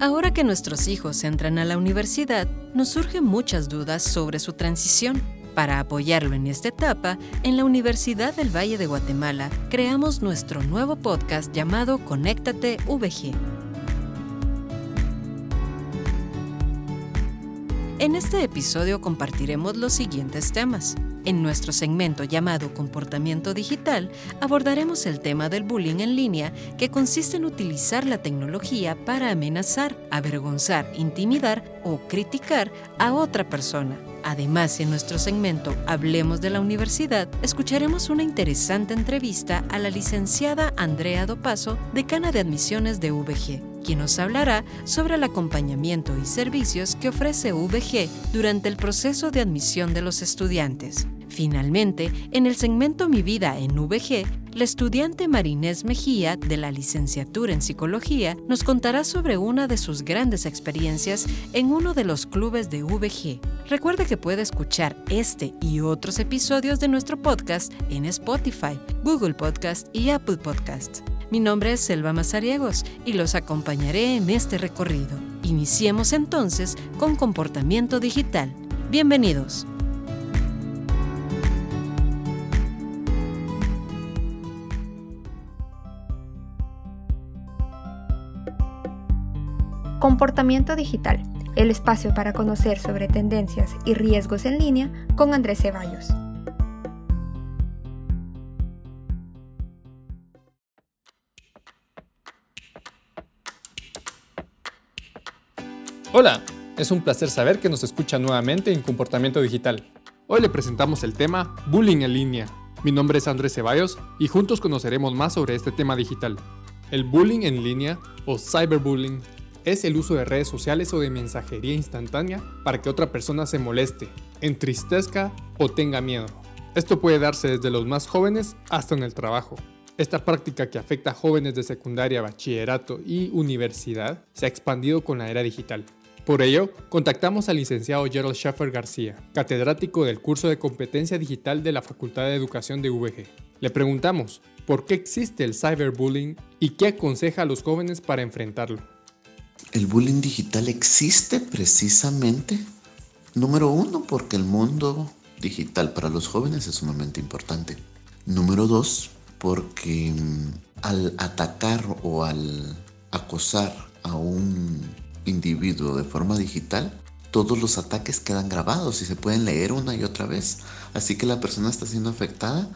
Ahora que nuestros hijos entran a la universidad, nos surgen muchas dudas sobre su transición. Para apoyarlo en esta etapa, en la Universidad del Valle de Guatemala creamos nuestro nuevo podcast llamado Conéctate VG. En este episodio compartiremos los siguientes temas. En nuestro segmento llamado Comportamiento Digital abordaremos el tema del bullying en línea que consiste en utilizar la tecnología para amenazar, avergonzar, intimidar o criticar a otra persona. Además, en nuestro segmento Hablemos de la Universidad, escucharemos una interesante entrevista a la licenciada Andrea Dopaso, decana de admisiones de VG, quien nos hablará sobre el acompañamiento y servicios que ofrece VG durante el proceso de admisión de los estudiantes. Finalmente, en el segmento Mi vida en VG, la estudiante Marinés Mejía, de la licenciatura en psicología, nos contará sobre una de sus grandes experiencias en uno de los clubes de VG. Recuerde que puede escuchar este y otros episodios de nuestro podcast en Spotify, Google Podcast y Apple Podcast. Mi nombre es Selva Mazariegos y los acompañaré en este recorrido. Iniciemos entonces con comportamiento digital. Bienvenidos. Comportamiento Digital, el espacio para conocer sobre tendencias y riesgos en línea con Andrés Ceballos. Hola, es un placer saber que nos escucha nuevamente en Comportamiento Digital. Hoy le presentamos el tema Bullying en línea. Mi nombre es Andrés Ceballos y juntos conoceremos más sobre este tema digital. El bullying en línea o cyberbullying es el uso de redes sociales o de mensajería instantánea para que otra persona se moleste, entristezca o tenga miedo. Esto puede darse desde los más jóvenes hasta en el trabajo. Esta práctica que afecta a jóvenes de secundaria, bachillerato y universidad se ha expandido con la era digital. Por ello, contactamos al licenciado Gerald Schaffer García, catedrático del curso de competencia digital de la Facultad de Educación de VG. Le preguntamos por qué existe el cyberbullying y qué aconseja a los jóvenes para enfrentarlo. El bullying digital existe precisamente, número uno, porque el mundo digital para los jóvenes es sumamente importante. Número dos, porque mm, al atacar o al acosar a un individuo de forma digital, todos los ataques quedan grabados y se pueden leer una y otra vez. Así que la persona está siendo afectada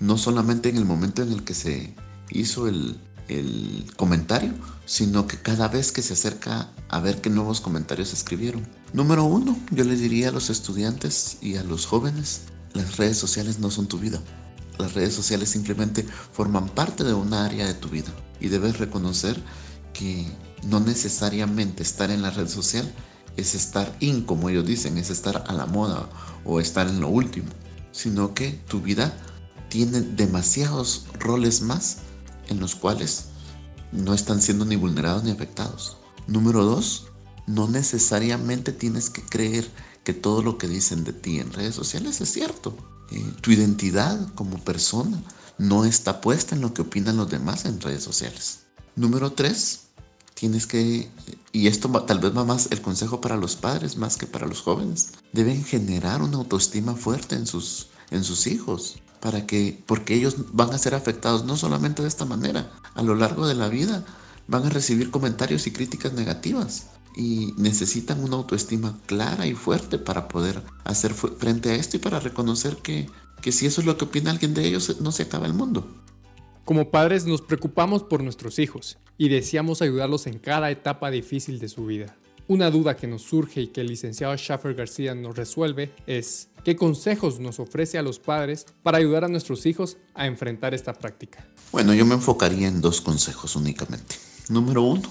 no solamente en el momento en el que se hizo el, el comentario, sino que cada vez que se acerca a ver qué nuevos comentarios escribieron. Número uno, yo les diría a los estudiantes y a los jóvenes, las redes sociales no son tu vida. Las redes sociales simplemente forman parte de una área de tu vida y debes reconocer que no necesariamente estar en la red social es estar in, como ellos dicen, es estar a la moda o estar en lo último, sino que tu vida tiene demasiados roles más en los cuales no están siendo ni vulnerados ni afectados. Número dos, no necesariamente tienes que creer que todo lo que dicen de ti en redes sociales es cierto. Eh, tu identidad como persona no está puesta en lo que opinan los demás en redes sociales. Número tres, tienes que, y esto tal vez va más el consejo para los padres más que para los jóvenes, deben generar una autoestima fuerte en sus, en sus hijos para que, porque ellos van a ser afectados no solamente de esta manera, a lo largo de la vida van a recibir comentarios y críticas negativas y necesitan una autoestima clara y fuerte para poder hacer frente a esto y para reconocer que, que si eso es lo que opina alguien de ellos, no se acaba el mundo. Como padres nos preocupamos por nuestros hijos y deseamos ayudarlos en cada etapa difícil de su vida. Una duda que nos surge y que el licenciado Schaffer García nos resuelve es ¿qué consejos nos ofrece a los padres para ayudar a nuestros hijos a enfrentar esta práctica? Bueno, yo me enfocaría en dos consejos únicamente. Número uno,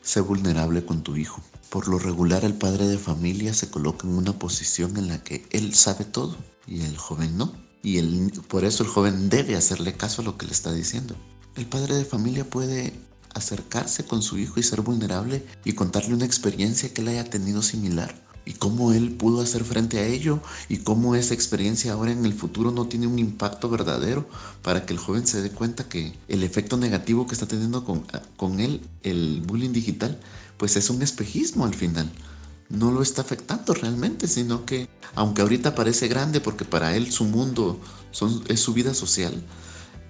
sé vulnerable con tu hijo. Por lo regular el padre de familia se coloca en una posición en la que él sabe todo y el joven no. Y por eso el joven debe hacerle caso a lo que le está diciendo. El padre de familia puede acercarse con su hijo y ser vulnerable y contarle una experiencia que él haya tenido similar y cómo él pudo hacer frente a ello y cómo esa experiencia ahora en el futuro no tiene un impacto verdadero para que el joven se dé cuenta que el efecto negativo que está teniendo con, con él, el bullying digital, pues es un espejismo al final. No lo está afectando realmente, sino que aunque ahorita parece grande porque para él su mundo son, es su vida social,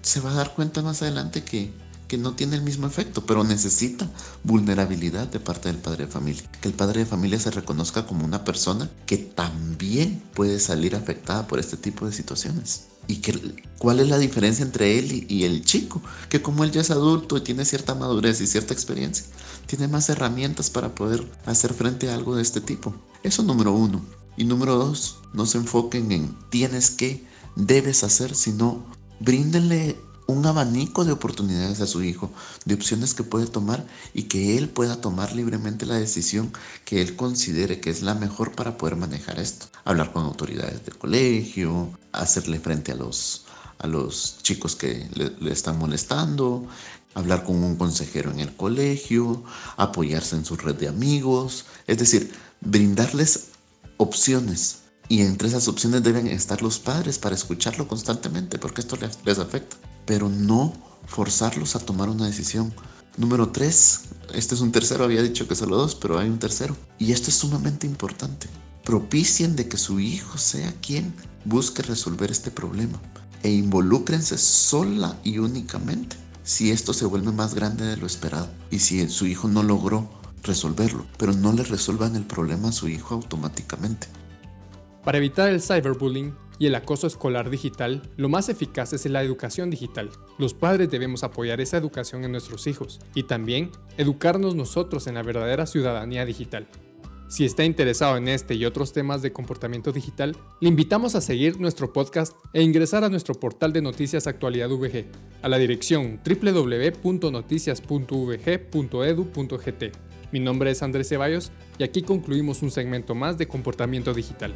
se va a dar cuenta más adelante que que no tiene el mismo efecto, pero necesita vulnerabilidad de parte del padre de familia. Que el padre de familia se reconozca como una persona que también puede salir afectada por este tipo de situaciones. ¿Y que, cuál es la diferencia entre él y, el chico? Que como él ya es adulto y tiene cierta madurez y cierta experiencia, tiene más herramientas para poder hacer frente a algo de este tipo. Eso número uno. Y número dos, no se enfoquen en tienes que, debes hacer, sino bríndenle un abanico de oportunidades a su hijo, de opciones que puede tomar y que él pueda tomar libremente la decisión que él considere que es la mejor para poder manejar esto. Hablar con autoridades del colegio, hacerle frente a los, a los chicos que le, están molestando, hablar con un consejero en el colegio, apoyarse en su red de amigos, es decir, brindarles opciones y entre esas opciones deben estar los padres para escucharlo constantemente, porque esto les, afecta. Pero no forzarlos a tomar una decisión. Número tres, este es un tercero, había dicho que solo dos, pero hay un tercero. Y esto es sumamente importante. Propicien de que su hijo sea quien busque resolver este problema. E involúcrense sola y únicamente si esto se vuelve más grande de lo esperado. Y si su hijo no logró resolverlo, pero no le resuelvan el problema a su hijo automáticamente. Para evitar el cyberbullying y el acoso escolar digital, lo más eficaz es la educación digital. Los padres debemos apoyar esa educación en nuestros hijos y también educarnos nosotros en la verdadera ciudadanía digital. Si está interesado en este y otros temas de comportamiento digital, le invitamos a seguir nuestro podcast e ingresar a nuestro portal de noticias Actualidad VG a la dirección www.noticias.vg.edu.gt. Mi nombre es Andrés Ceballos y aquí concluimos un segmento más de comportamiento digital.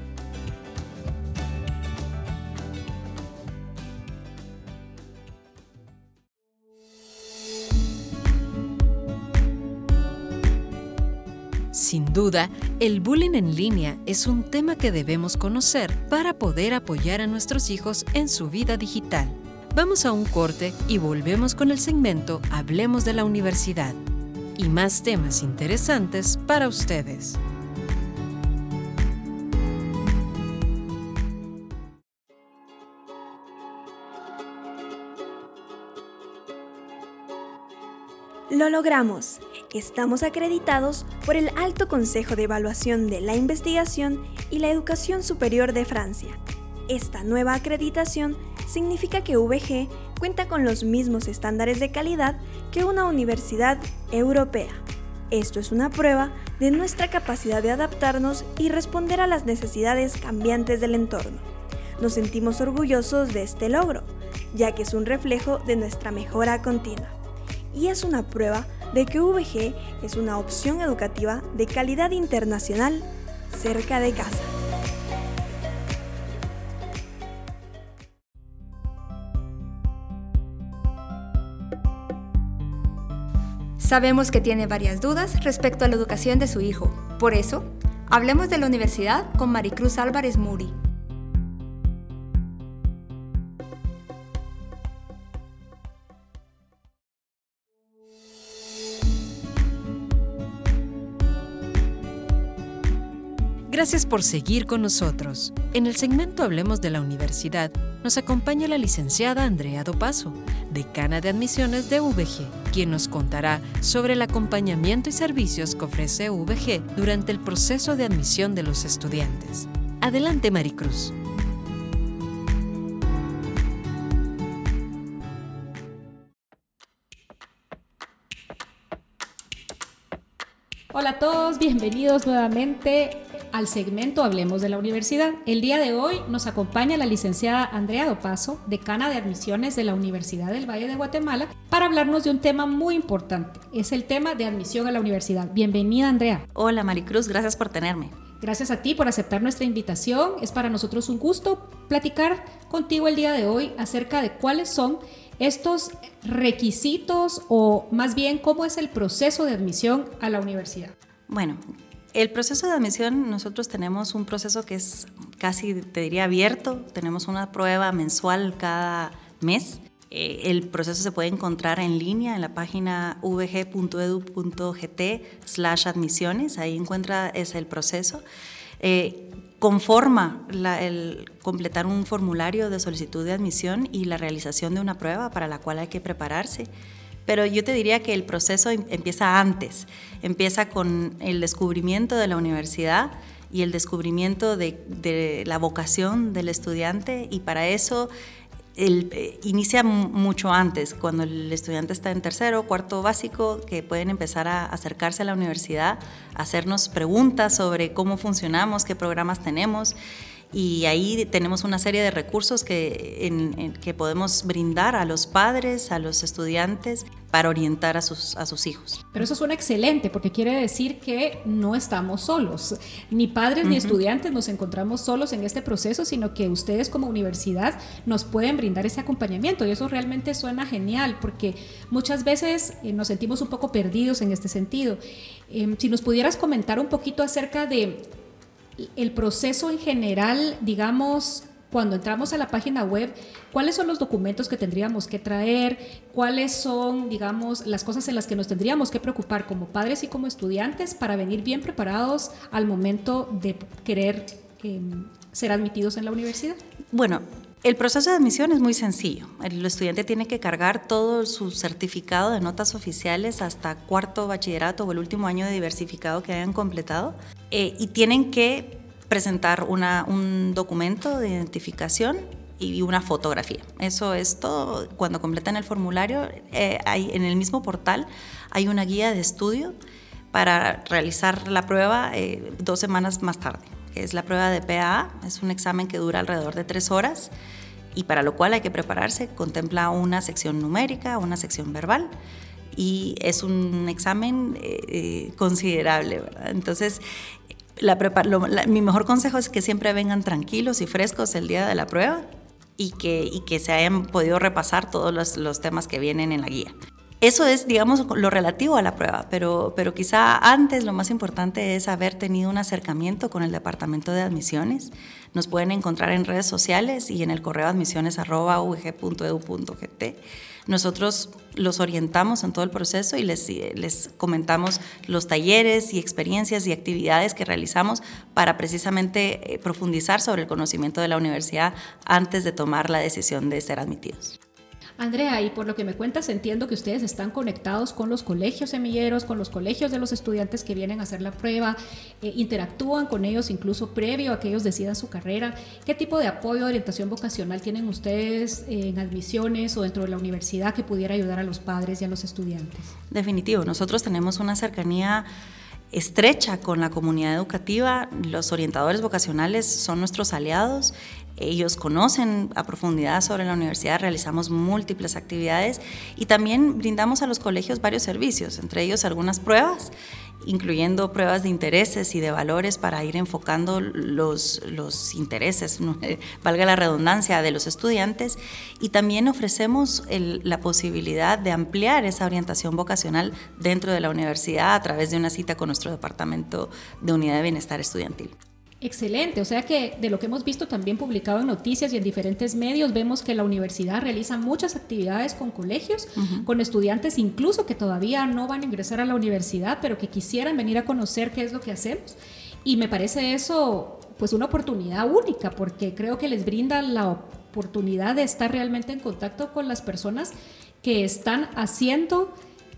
Duda, el bullying en línea es un tema que debemos conocer para poder apoyar a nuestros hijos en su vida digital. Vamos a un corte y volvemos con el segmento Hablemos de la Universidad y más temas interesantes para ustedes. Lo logramos. Estamos acreditados por el Alto Consejo de Evaluación de la Investigación y la Educación Superior de Francia. Esta nueva acreditación significa que VG cuenta con los mismos estándares de calidad que una universidad europea. Esto es una prueba de nuestra capacidad de adaptarnos y responder a las necesidades cambiantes del entorno. Nos sentimos orgullosos de este logro, ya que es un reflejo de nuestra mejora continua y es una prueba de que VG es una opción educativa de calidad internacional cerca de casa. Sabemos que tiene varias dudas respecto a la educación de su hijo. Por eso, hablemos de la universidad con Maricruz Álvarez Muri. Gracias por seguir con nosotros. En el segmento Hablemos de la Universidad nos acompaña la licenciada Andrea Dopaso, decana de admisiones de VG, quien nos contará sobre el acompañamiento y servicios que ofrece VG durante el proceso de admisión de los estudiantes. Adelante, Maricruz. Hola a todos, bienvenidos nuevamente al segmento Hablemos de la Universidad. El día de hoy nos acompaña la licenciada Andrea Dopaso, decana de admisiones de la Universidad del Valle de Guatemala, para hablarnos de un tema muy importante. Es el tema de admisión a la universidad. Bienvenida, Andrea. Hola, Maricruz, gracias por tenerme. Gracias a ti por aceptar nuestra invitación. Es para nosotros un gusto platicar contigo el día de hoy acerca de cuáles son estos requisitos o más bien cómo es el proceso de admisión a la universidad. Bueno, El proceso de admisión, nosotros tenemos un proceso que es casi, te diría, abierto. Tenemos una prueba mensual cada mes. Eh, el proceso se puede encontrar en línea en la página vg.edu.gt slash admisiones. Ahí encuentra es el proceso. Eh, conforma el completar un formulario de solicitud de admisión y la realización de una prueba para la cual hay que prepararse. Pero yo te diría que el proceso em, empieza antes, empieza con el descubrimiento de la universidad y el descubrimiento de, la vocación del estudiante y para eso eh, inicia mucho antes, cuando el estudiante está en tercero, cuarto básico, que pueden empezar a acercarse a la universidad, hacernos preguntas sobre cómo funcionamos, qué programas tenemos y ahí tenemos una serie de recursos que, que podemos brindar a los padres, a los estudiantes, para orientar a sus, a sus hijos. Pero eso suena excelente porque quiere decir que no estamos solos. Ni padres ni estudiantes nos encontramos solos en este proceso, sino que ustedes como universidad nos pueden brindar ese acompañamiento. Y eso realmente suena genial porque muchas veces eh, nos sentimos un poco perdidos en este sentido. Em, si nos pudieras comentar un poquito acerca de el proceso en general, digamos, cuando entramos a la página web, cuáles son los documentos que tendríamos que traer, cuáles son, digamos, las cosas en las que nos tendríamos que preocupar como padres y como estudiantes para venir bien preparados al momento de querer em, ser admitidos en la universidad. Bueno, el proceso de admisión es muy sencillo. El estudiante tiene que cargar todo su certificado de notas oficiales hasta cuarto bachillerato o el último año de diversificado que hayan completado eh, y tienen que presentar un documento de identificación y una fotografía. Eso es todo. Cuando completan el formulario, eh, hay, en el mismo portal hay una guía de estudio para realizar la prueba eh, dos semanas más tarde que es la prueba de PAA. Es un examen que dura alrededor de tres horas y para lo cual hay que prepararse. Contempla una sección numérica, una sección verbal y es un examen eh, eh, considerable, ¿verdad? Entonces, mi mejor consejo es que siempre vengan tranquilos y frescos el día de la prueba y que, y que se hayan podido repasar todos los temas que vienen en la guía. Eso es, digamos, lo relativo a la prueba, pero, pero quizá antes lo más importante es haber tenido un acercamiento con el Departamento de Admisiones. Nos pueden encontrar en redes sociales y en el correo admisiones.ug.edu.gt. Nosotros los orientamos en todo el proceso y les, les comentamos los talleres y experiencias y actividades que realizamos para precisamente eh, profundizar sobre el conocimiento de la universidad antes de tomar la decisión de ser admitidos. Andrea, y por lo que me cuentas, entiendo que ustedes están conectados con los colegios semilleros, con los colegios de los estudiantes que vienen a hacer la prueba, eh, interactúan con ellos incluso previo a que ellos decidan su carrera. ¿Qué tipo de apoyo, orientación vocacional tienen ustedes en admisiones o dentro de la universidad que pudiera ayudar a los padres y a los estudiantes? Definitivo, nosotros tenemos una cercanía estrecha con la comunidad educativa. Los orientadores vocacionales son nuestros aliados. Ellos conocen a profundidad sobre la universidad, realizamos múltiples actividades y también brindamos a los colegios varios servicios, entre ellos algunas pruebas, incluyendo pruebas de intereses y de valores para ir enfocando los, los intereses, valga la redundancia, de los estudiantes. Y también ofrecemos la posibilidad de ampliar esa orientación vocacional dentro de la universidad a través de una cita con nuestro Departamento de Unidad de Bienestar Estudiantil. Excelente, o sea que de lo que hemos visto también publicado en noticias y en diferentes medios, vemos que la universidad realiza muchas actividades con colegios, con estudiantes incluso que todavía no van a ingresar a la universidad, pero que quisieran venir a conocer qué es lo que hacemos. Y me parece eso pues una oportunidad única, porque creo que les brinda la oportunidad de estar realmente en contacto con las personas que están haciendo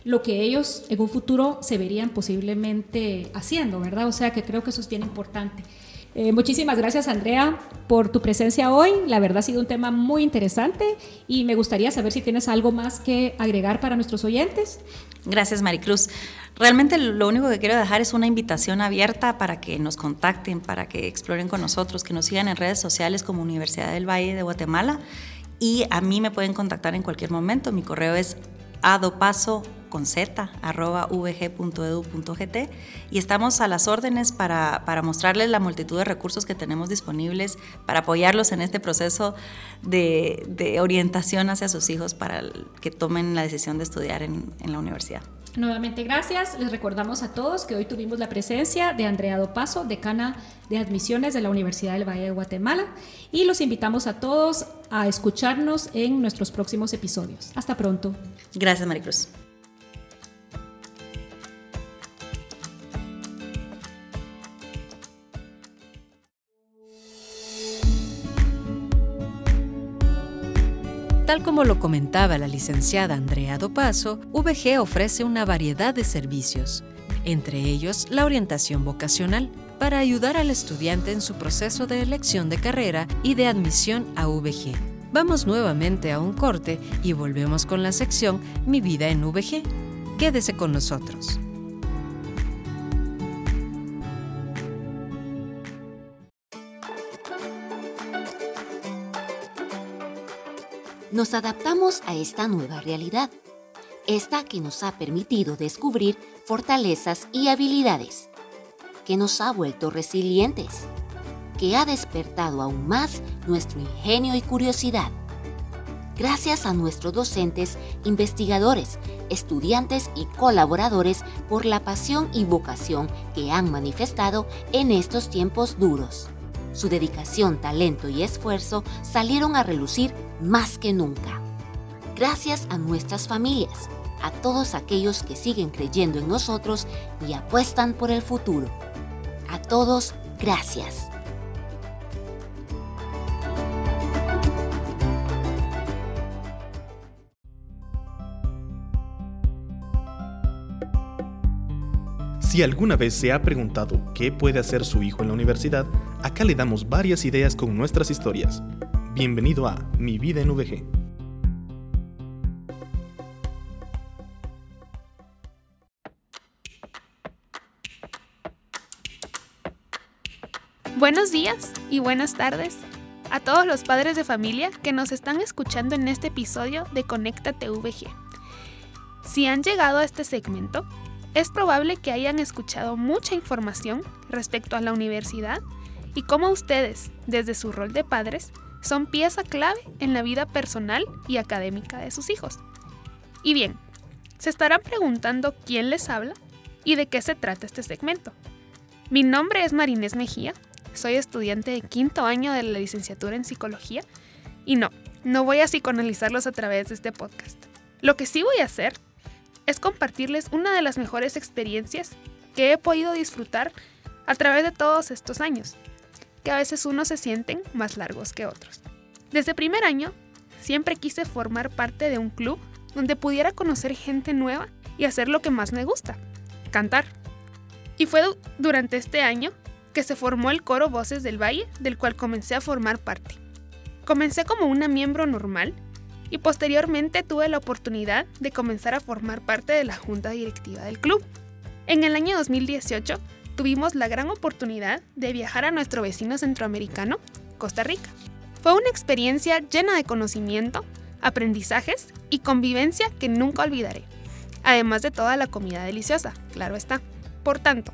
lo que ellos en un futuro se verían posiblemente haciendo, ¿verdad? O sea que creo que eso es bien importante. Eh, muchísimas gracias Andrea por tu presencia hoy. La verdad ha sido un tema muy interesante y me gustaría saber si tienes algo más que agregar para nuestros oyentes. Gracias Maricruz. Realmente lo único que quiero dejar es una invitación abierta para que nos contacten, para que exploren con nosotros, que nos sigan en redes sociales como Universidad del Valle de Guatemala y a mí me pueden contactar en cualquier momento. Mi correo es adopaso con z, arroba vg.edu.gt y estamos a las órdenes para, para, mostrarles la multitud de recursos que tenemos disponibles para apoyarlos en este proceso de, de orientación hacia sus hijos para que tomen la decisión de estudiar en, en la universidad. Nuevamente gracias. Les recordamos a todos que hoy tuvimos la presencia de Andrea Dopaso, decana de admisiones de la Universidad del Valle de Guatemala, y los invitamos a todos a escucharnos en nuestros próximos episodios. Hasta pronto. Gracias, Maricruz. Tal como lo comentaba la licenciada Andrea Dopaso, VG ofrece una variedad de servicios, entre ellos la orientación vocacional, para ayudar al estudiante en su proceso de elección de carrera y de admisión a VG. Vamos nuevamente a un corte y volvemos con la sección Mi vida en VG. Quédese con nosotros. Nos adaptamos a esta nueva realidad, esta que nos ha permitido descubrir fortalezas y habilidades, que nos ha vuelto resilientes, que ha despertado aún más nuestro ingenio y curiosidad. Gracias a nuestros docentes, investigadores, estudiantes y colaboradores por la pasión y vocación que han manifestado en estos tiempos duros. Su dedicación, talento y esfuerzo salieron a relucir más que nunca. Gracias a nuestras familias, a todos aquellos que siguen creyendo en nosotros y apuestan por el futuro. A todos, gracias. Si alguna vez se ha preguntado qué puede hacer su hijo en la universidad, acá le damos varias ideas con nuestras historias. Bienvenido a Mi vida en VG. Buenos días y buenas tardes a todos los padres de familia que nos están escuchando en este episodio de Conéctate VG. Si han llegado a este segmento, es probable que hayan escuchado mucha información respecto a la universidad y cómo ustedes, desde su rol de padres, son pieza clave en la vida personal y académica de sus hijos. Y bien, se estarán preguntando quién les habla y de qué se trata este segmento. Mi nombre es Marinés Mejía, soy estudiante de quinto año de la licenciatura en psicología y no, no voy a psicoanalizarlos a través de este podcast. Lo que sí voy a hacer es compartirles una de las mejores experiencias que he podido disfrutar a través de todos estos años, que a veces unos se sienten más largos que otros. Desde primer año, siempre quise formar parte de un club donde pudiera conocer gente nueva y hacer lo que más me gusta, cantar. Y fue durante este año que se formó el coro Voces del Valle, del cual comencé a formar parte. Comencé como una miembro normal y posteriormente tuve la oportunidad de comenzar a formar parte de la junta directiva del club. En el año 2018 tuvimos la gran oportunidad de viajar a nuestro vecino centroamericano, Costa Rica. Fue una experiencia llena de conocimiento, aprendizajes y convivencia que nunca olvidaré, además de toda la comida deliciosa, claro está. Por tanto,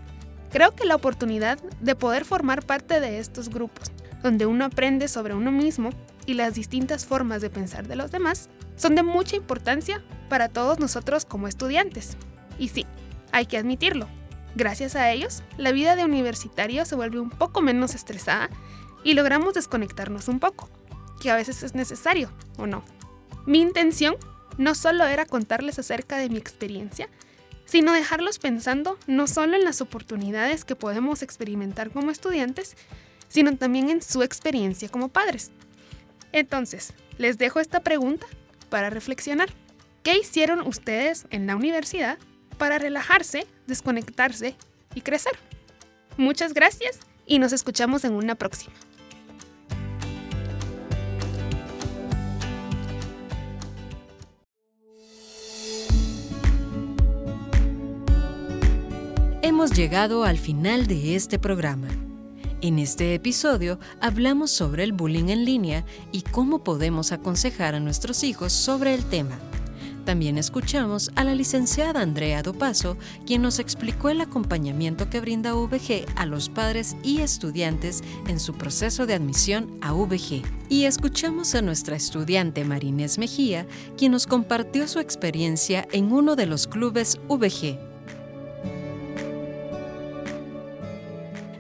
creo que la oportunidad de poder formar parte de estos grupos, donde uno aprende sobre uno mismo y las distintas formas de pensar de los demás son de mucha importancia para todos nosotros como estudiantes. Y sí, hay que admitirlo. Gracias a ellos, la vida de universitario se vuelve un poco menos estresada y logramos desconectarnos un poco, que a veces es necesario, ¿o no? Mi intención no solo era contarles acerca de mi experiencia, sino dejarlos pensando no solo en las oportunidades que podemos experimentar como estudiantes, sino también en su experiencia como padres. Entonces, les dejo esta pregunta para reflexionar. ¿Qué hicieron ustedes en la universidad para relajarse, desconectarse y crecer? Muchas gracias y nos escuchamos en una próxima. Hemos llegado al final de este programa. En este episodio hablamos sobre el bullying en línea y cómo podemos aconsejar a nuestros hijos sobre el tema. También escuchamos a la licenciada Andrea Dopaso, quien nos explicó el acompañamiento que brinda VG a los padres y estudiantes en su proceso de admisión a VG. Y escuchamos a nuestra estudiante Marines Mejía, quien nos compartió su experiencia en uno de los clubes VG.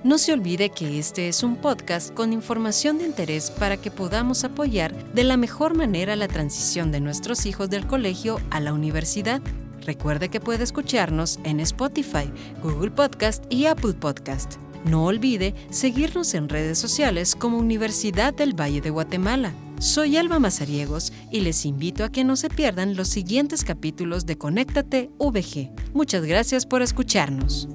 No se olvide que este es un podcast con información de interés para que podamos apoyar de la mejor manera la transición de nuestros hijos del colegio a la universidad. Recuerde que puede escucharnos en Spotify, Google Podcast y Apple Podcast. No olvide seguirnos en redes sociales como Universidad del Valle de Guatemala. Soy Alba Mazariegos y les invito a que no se pierdan los siguientes capítulos de Conéctate VG. Muchas gracias por escucharnos.